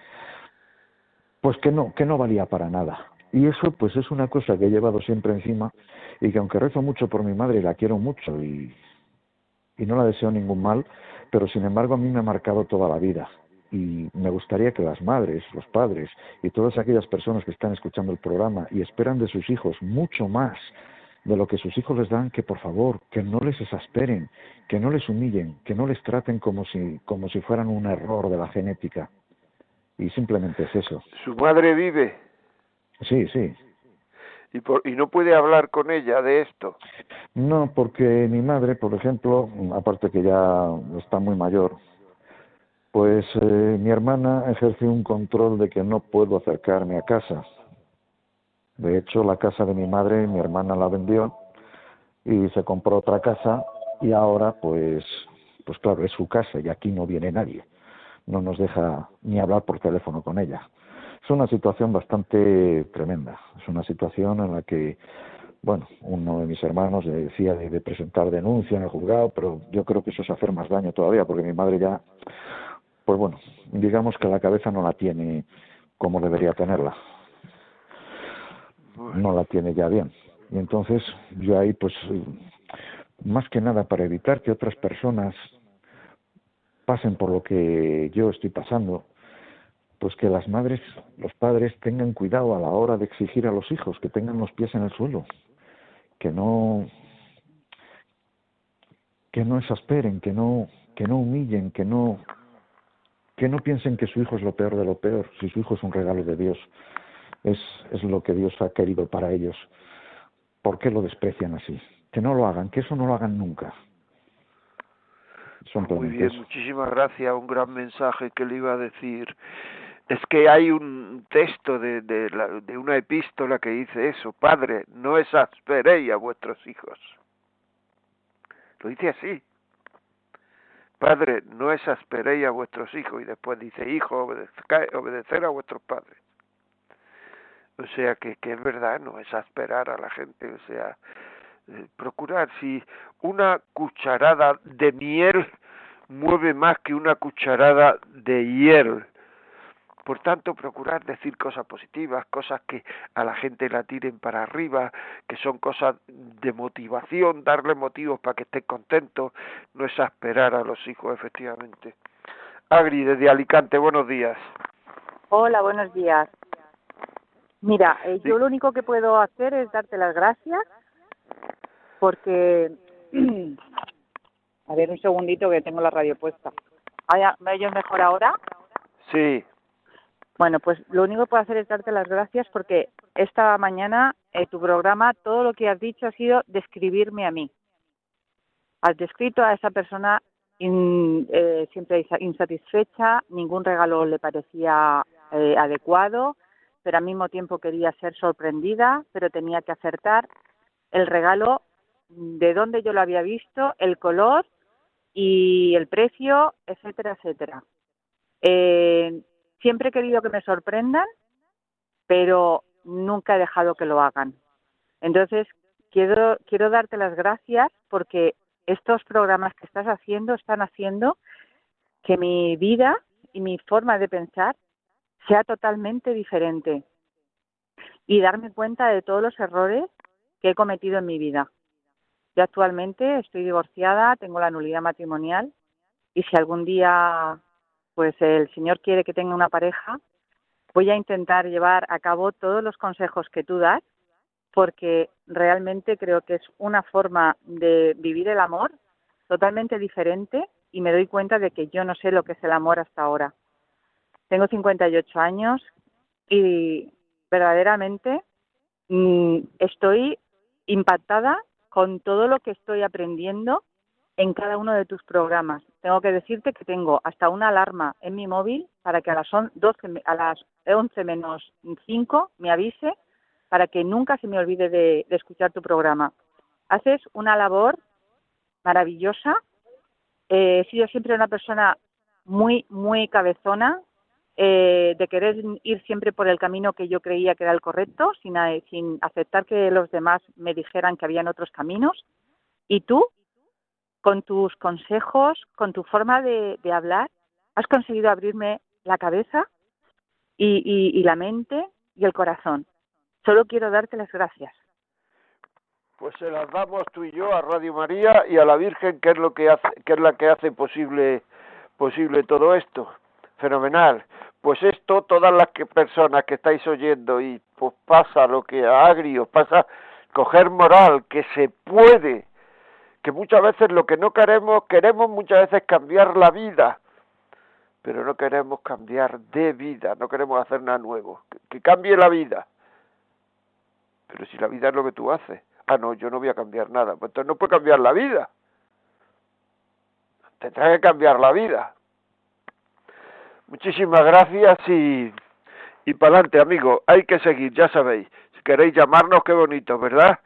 pues que no que no valía para nada. Y eso pues es una cosa que he llevado siempre encima y que aunque rezo mucho por mi madre y la quiero mucho y y no la deseo ningún mal, pero sin embargo a mí me ha marcado toda la vida y me gustaría que las madres, los padres y todas aquellas personas que están escuchando el programa y esperan de sus hijos mucho más de lo que sus hijos les dan, que por favor, que no les exasperen, que no les humillen, que no les traten como si, como si fueran un error de la genética. Y simplemente es eso. su madre vive Sí, sí. y, por, y no puede hablar con ella de esto No, porque mi madre, por ejemplo, aparte que ya está muy mayor, pues eh, mi hermana ejerce un control de que no puedo acercarme a casa. De hecho, la casa de mi madre, mi hermana la vendió y se compró otra casa y ahora, pues, pues claro, es su casa y aquí no viene nadie. No nos deja ni hablar por teléfono con ella. Es una situación bastante tremenda. Es una situación en la que bueno, uno de mis hermanos decía de, de, presentar denuncia en el juzgado, pero yo creo que eso es hacer más daño todavía, porque mi madre ya, pues bueno, digamos que la cabeza no la tiene como debería tenerla. No la tiene ya bien. Y entonces yo ahí, pues, más que nada para evitar que otras personas pasen por lo que yo estoy pasando, pues que las madres, los padres tengan cuidado a la hora de exigir a los hijos que tengan los pies en el suelo, que no que no exasperen, que no que no humillen, que no que no piensen que su hijo es lo peor de lo peor, si su hijo es un regalo de Dios, es es lo que Dios ha querido para ellos. ¿Por qué lo desprecian así? Que no lo hagan, que eso no lo hagan nunca. Son Muy bien, muchísimas gracias. Un gran mensaje que le iba a decir. Es que hay un texto de, de, la, de una epístola que dice eso, Padre, no exasperéis a vuestros hijos. Lo dice así. Padre, no exasperéis a vuestros hijos. Y después dice, hijo, obedecer a vuestros padres. O sea que, que es verdad, no exasperar a la gente. O sea, eh, procurar. Si una cucharada de miel mueve más que una cucharada de hiel, Por tanto, procurar decir cosas positivas, cosas que a la gente la tiren para arriba, que son cosas de motivación, darle motivos para que estén contentos, no exasperar a los hijos, efectivamente. Agri, desde Alicante, buenos días. Hola, buenos días. Mira, eh, yo lo único que puedo hacer es darte las gracias porque... A ver, un segundito que tengo la radio puesta. ¿Me oyes mejor ahora? Sí. Bueno, pues lo único que puedo hacer es darte las gracias porque esta mañana en tu programa todo lo que has dicho ha sido describirme a mí. Has descrito a esa persona eh, siempre insatisfecha, ningún regalo le parecía eh, adecuado, pero al mismo tiempo quería ser sorprendida, pero tenía que acertar el regalo de dónde yo lo había visto, el color y el precio, etcétera, etcétera. Eh, siempre he querido que me sorprendan, pero nunca he dejado que lo hagan. Entonces, quiero, quiero darte las gracias porque estos programas que estás haciendo están haciendo que mi vida y mi forma de pensar sea totalmente diferente y darme cuenta de todos los errores que he cometido en mi vida. Yo actualmente estoy divorciada, tengo la nulidad matrimonial y si algún día pues el Señor quiere que tenga una pareja, voy a intentar llevar a cabo todos los consejos que tú das porque realmente creo que es una forma de vivir el amor totalmente diferente y me doy cuenta de que yo no sé lo que es el amor hasta ahora. Tengo 58 años y verdaderamente mm, estoy impactada con todo lo que estoy aprendiendo en cada uno de tus programas. Tengo que decirte que tengo hasta una alarma en mi móvil para que a las, 12, a las 11 menos 5 me avise para que nunca se me olvide de, escuchar tu programa. Haces una labor maravillosa. Eh, he sido siempre una persona muy, muy cabezona, eh, de querer ir siempre por el camino que yo creía que era el correcto, sin, eh, sin aceptar que los demás me dijeran que habían otros caminos. Y tú, con tus consejos, con tu forma de, hablar, has conseguido abrirme la cabeza y la mente y el corazón. Solo quiero darte las gracias. Pues se las damos tú y yo a Radio María y a la Virgen, que es lo que hace, que es la que hace posible posible todo esto. Fenomenal. Pues esto, todas las que, personas que estáis oyendo y pues pasa lo que a Agrio pasa, coger moral, que se puede, que muchas veces lo que no queremos, queremos muchas veces cambiar la vida, pero no queremos cambiar de vida, no queremos hacer nada nuevo, que cambie la vida. Pero si la vida es lo que tú haces. Ah, no, yo no voy a cambiar nada. Pues entonces no puede cambiar la vida. Tendrá que cambiar la vida. Muchísimas gracias y, y para adelante, amigo. Hay que seguir, ya sabéis. Si queréis llamarnos, qué bonito, ¿verdad?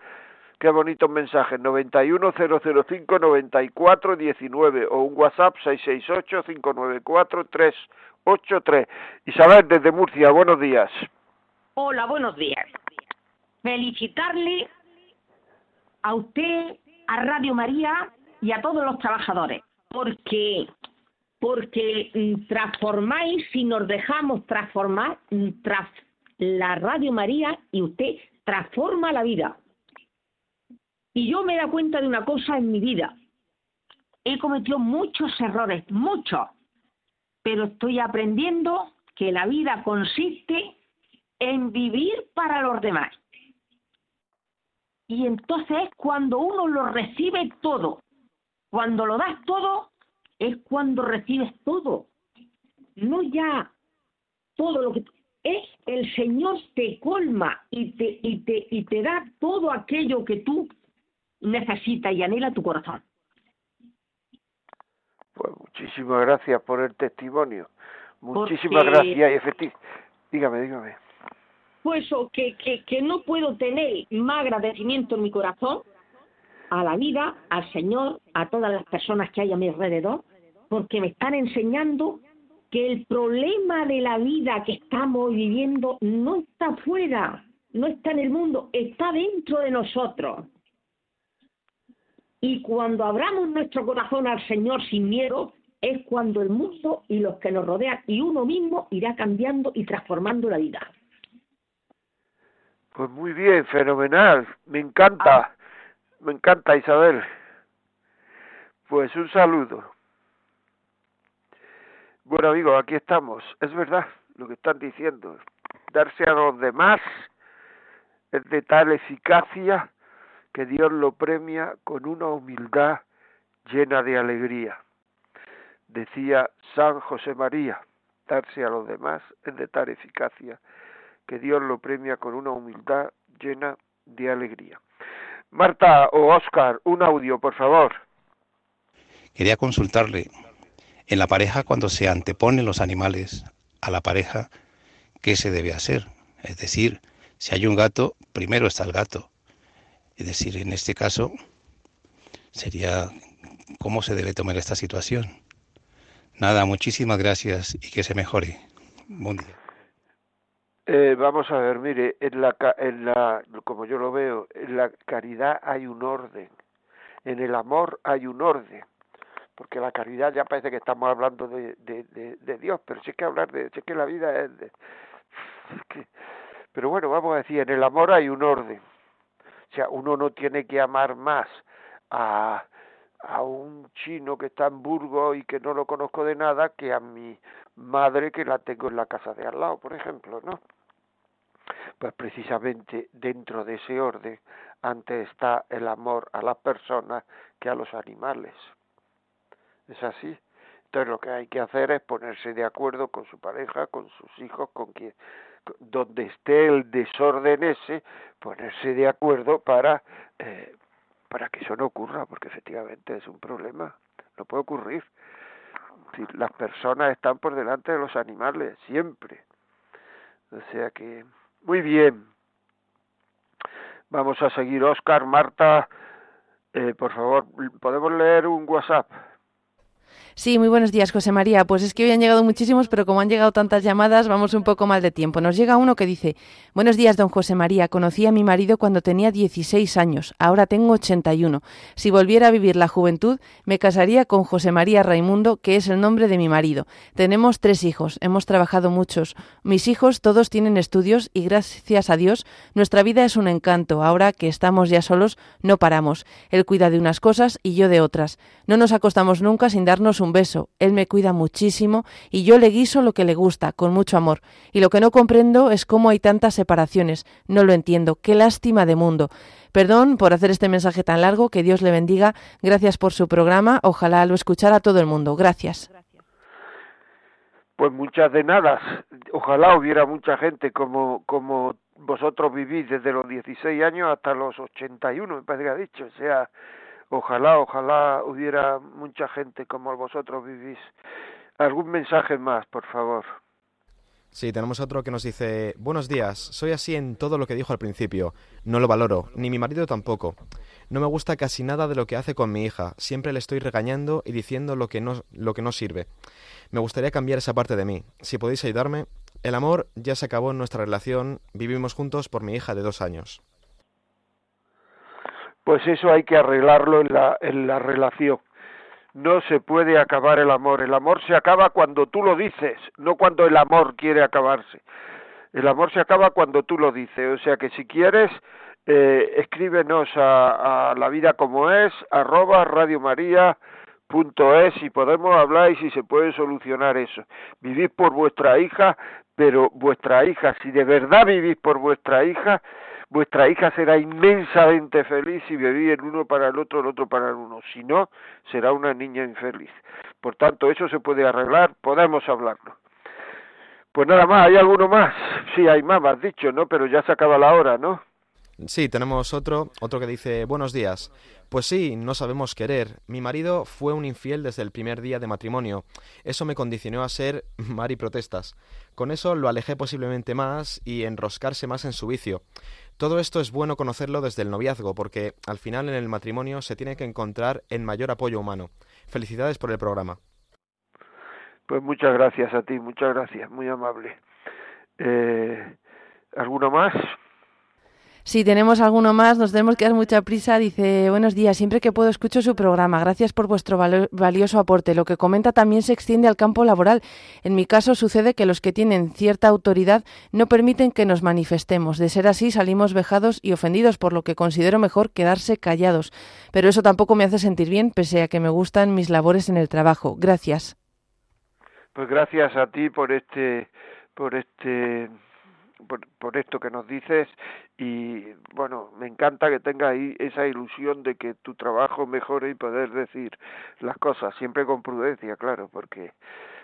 Qué bonito mensaje. 91005-9419 o un WhatsApp 668-594-383. Isabel, desde Murcia, buenos días. Hola, buenos días felicitarle a usted, a Radio María y a todos los trabajadores, porque porque mm, transformáis si nos dejamos transformar mm, tras la Radio María y usted transforma la vida. Y yo me he dado cuenta de una cosa en mi vida. He cometido muchos errores, muchos, pero estoy aprendiendo que la vida consiste en vivir para los demás. Y entonces es cuando uno lo recibe todo. Cuando lo das todo, es cuando recibes todo. No ya todo lo que es el Señor te colma y te, y te, y te da todo aquello que tú necesitas y anhela tu corazón. Pues muchísimas gracias por el testimonio. Muchísimas gracias y efectivamente. Dígame, dígame pues que, que, que no puedo tener más agradecimiento en mi corazón a la vida, al Señor, a todas las personas que hay a mi alrededor, porque me están enseñando que el problema de la vida que estamos viviendo no está afuera, no está en el mundo, está dentro de nosotros. Y cuando abramos nuestro corazón al Señor sin miedo, es cuando el mundo y los que nos rodean y uno mismo irá cambiando y transformando la vida. Pues muy bien, fenomenal, me encanta, me encanta Isabel. Pues un saludo. Bueno amigos, aquí estamos, es verdad lo que están diciendo, darse a los demás es de tal eficacia que Dios lo premia con una humildad llena de alegría. Decía San José María, darse a los demás es de tal eficacia que Dios lo premia con una humildad llena de alegría. Marta o Oscar, un audio, por favor. Quería consultarle, en la pareja cuando se anteponen los animales a la pareja, ¿qué se debe hacer? Es decir, si hay un gato, primero está el gato. Es decir, en este caso sería cómo se debe tomar esta situación. Nada, muchísimas gracias y que se mejore. Buen. Eh, vamos a ver, mire, en la, en la, como yo lo veo, en la caridad hay un orden, en el amor hay un orden, porque la caridad ya parece que estamos hablando de, de, de, Dios, pero si es que hablar de, que la vida es de, pero bueno, vamos a decir, en el amor hay un orden, o sea, uno no tiene que amar más a, a un chino que está en Burgos y que no lo conozco de nada que a mi madre que la tengo en la casa de al lado, por ejemplo, ¿no? Pues precisamente dentro de ese orden antes está el amor a las personas que a los animales. ¿Es así? Entonces lo que hay que hacer es ponerse de acuerdo con su pareja, con sus hijos, con quien donde esté el desorden ese, ponerse de acuerdo para eh, para que eso no ocurra, porque efectivamente es un problema, no puede ocurrir. las personas están por delante de los animales, siempre. O sea que, muy bien. Vamos a seguir, Oscar, Marta, eh, por favor, ¿podemos leer un WhatsApp? Sí, muy buenos días, José María. Pues es que hoy han llegado muchísimos, pero como han llegado tantas llamadas, vamos un poco mal de tiempo. Nos llega uno que dice, Buenos días, don José María. Conocí a mi marido cuando tenía 16 años. Ahora tengo 81. Si volviera a vivir la juventud, me casaría con José María Raimundo, que es el nombre de mi marido. Tenemos tres hijos. Hemos trabajado muchos. Mis hijos todos tienen estudios y gracias a Dios nuestra vida es un encanto. Ahora que estamos ya solos, no paramos. Él cuida de unas cosas y yo de otras. No nos acostamos nunca sin darnos un beso. Él me cuida muchísimo y yo le guiso lo que le gusta, con mucho amor. Y lo que no comprendo es cómo hay tantas separaciones. No lo entiendo. Qué lástima de mundo. Perdón por hacer este mensaje tan largo. Que Dios le bendiga. Gracias por su programa. Ojalá lo escuchara todo el mundo. Gracias. Pues muchas de nada. Ojalá hubiera mucha gente como, como vosotros vivís desde los 16 años hasta los 81, me parece que ha dicho. O sea, Ojalá, ojalá hubiera mucha gente como vosotros vivís. ¿Algún mensaje más, por favor? Sí, tenemos otro que nos dice, buenos días, soy así en todo lo que dijo al principio, no lo valoro, ni mi marido tampoco. No me gusta casi nada de lo que hace con mi hija, siempre le estoy regañando y diciendo lo que no, lo que no sirve. Me gustaría cambiar esa parte de mí. Si podéis ayudarme, el amor ya se acabó en nuestra relación, vivimos juntos por mi hija de dos años pues eso hay que arreglarlo en la, en la relación. No se puede acabar el amor. El amor se acaba cuando tú lo dices, no cuando el amor quiere acabarse. El amor se acaba cuando tú lo dices. O sea que si quieres, eh, escríbenos a, a, la vida como es, arroba radiomaria.es y podemos hablar y si se puede solucionar eso. Vivís por vuestra hija, pero vuestra hija, si de verdad vivís por vuestra hija, vuestra hija será inmensamente feliz si vivís el uno para el otro, el otro para el uno. Si no, será una niña infeliz. Por tanto, eso se puede arreglar, podemos hablarlo. Pues nada más, ¿hay alguno más? Sí, hay más, has dicho, ¿no? Pero ya se acaba la hora, ¿no? Sí, tenemos otro, otro que dice, buenos días. Pues sí, no sabemos querer. Mi marido fue un infiel desde el primer día de matrimonio. Eso me condicionó a ser Mari Protestas. Con eso lo alejé posiblemente más y enroscarse más en su vicio. Todo esto es bueno conocerlo desde el noviazgo, porque al final en el matrimonio se tiene que encontrar el mayor apoyo humano. Felicidades por el programa. Pues muchas gracias a ti, muchas gracias, muy amable. Eh, ¿Alguno más? Si tenemos alguno más, nos tenemos que dar mucha prisa. Dice, buenos días, siempre que puedo escucho su programa. Gracias por vuestro valioso aporte. Lo que comenta también se extiende al campo laboral. En mi caso sucede que los que tienen cierta autoridad no permiten que nos manifestemos. De ser así, salimos vejados y ofendidos, por lo que considero mejor quedarse callados. Pero eso tampoco me hace sentir bien, pese a que me gustan mis labores en el trabajo. Gracias. Pues gracias a ti por este por este por, esto que nos dices y bueno, me encanta que tengas ahí esa ilusión de que tu trabajo mejore y poder decir las cosas, siempre con prudencia, claro, porque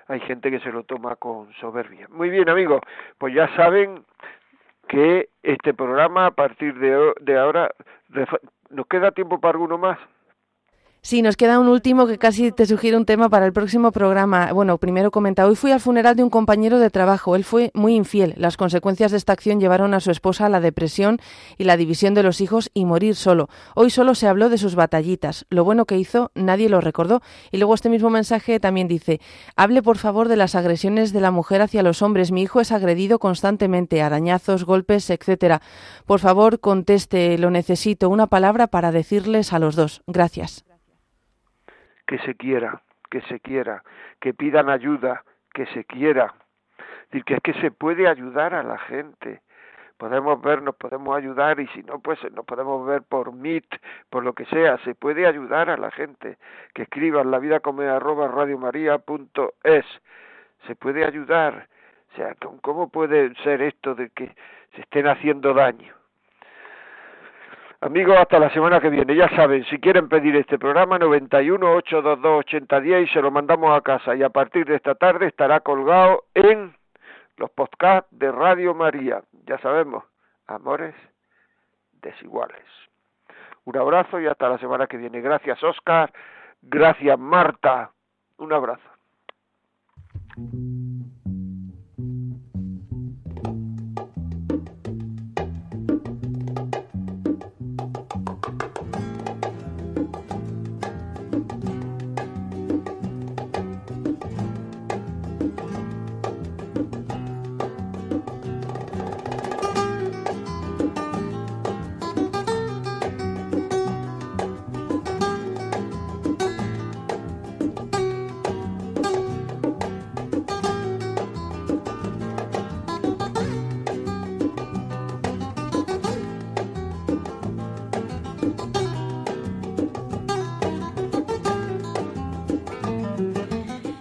hay gente que se lo toma con soberbia. Muy bien, amigos, pues ya saben que este programa a partir de, de ahora nos queda tiempo para alguno más. Sí, nos queda un último que casi te sugiere un tema para el próximo programa. Bueno, primero comenta, hoy fui al funeral de un compañero de trabajo. Él fue muy infiel. Las consecuencias de esta acción llevaron a su esposa a la depresión y la división de los hijos y morir solo. Hoy solo se habló de sus batallitas. Lo bueno que hizo, nadie lo recordó. Y luego este mismo mensaje también dice, hable por favor de las agresiones de la mujer hacia los hombres. Mi hijo es agredido constantemente, arañazos, golpes, etcétera. Por favor, conteste, lo necesito, una palabra para decirles a los dos. Gracias que se quiera, que se quiera, que pidan ayuda, que se quiera. Es decir, que es que se puede ayudar a la gente. Podemos vernos, podemos ayudar y si no, pues nos podemos ver por Meet, por lo que sea. Se puede ayudar a la gente. Que escriban la vida come arroba es. Se puede ayudar. O sea, ¿cómo puede ser esto de que se estén haciendo daño? Amigos, hasta la semana que viene. Ya saben, si quieren pedir este programa, 91 822 8010 y se lo mandamos a casa. Y a partir de esta tarde estará colgado en los podcasts de Radio María. Ya sabemos, amores desiguales. Un abrazo y hasta la semana que viene. Gracias, Oscar. Gracias, Marta. Un abrazo.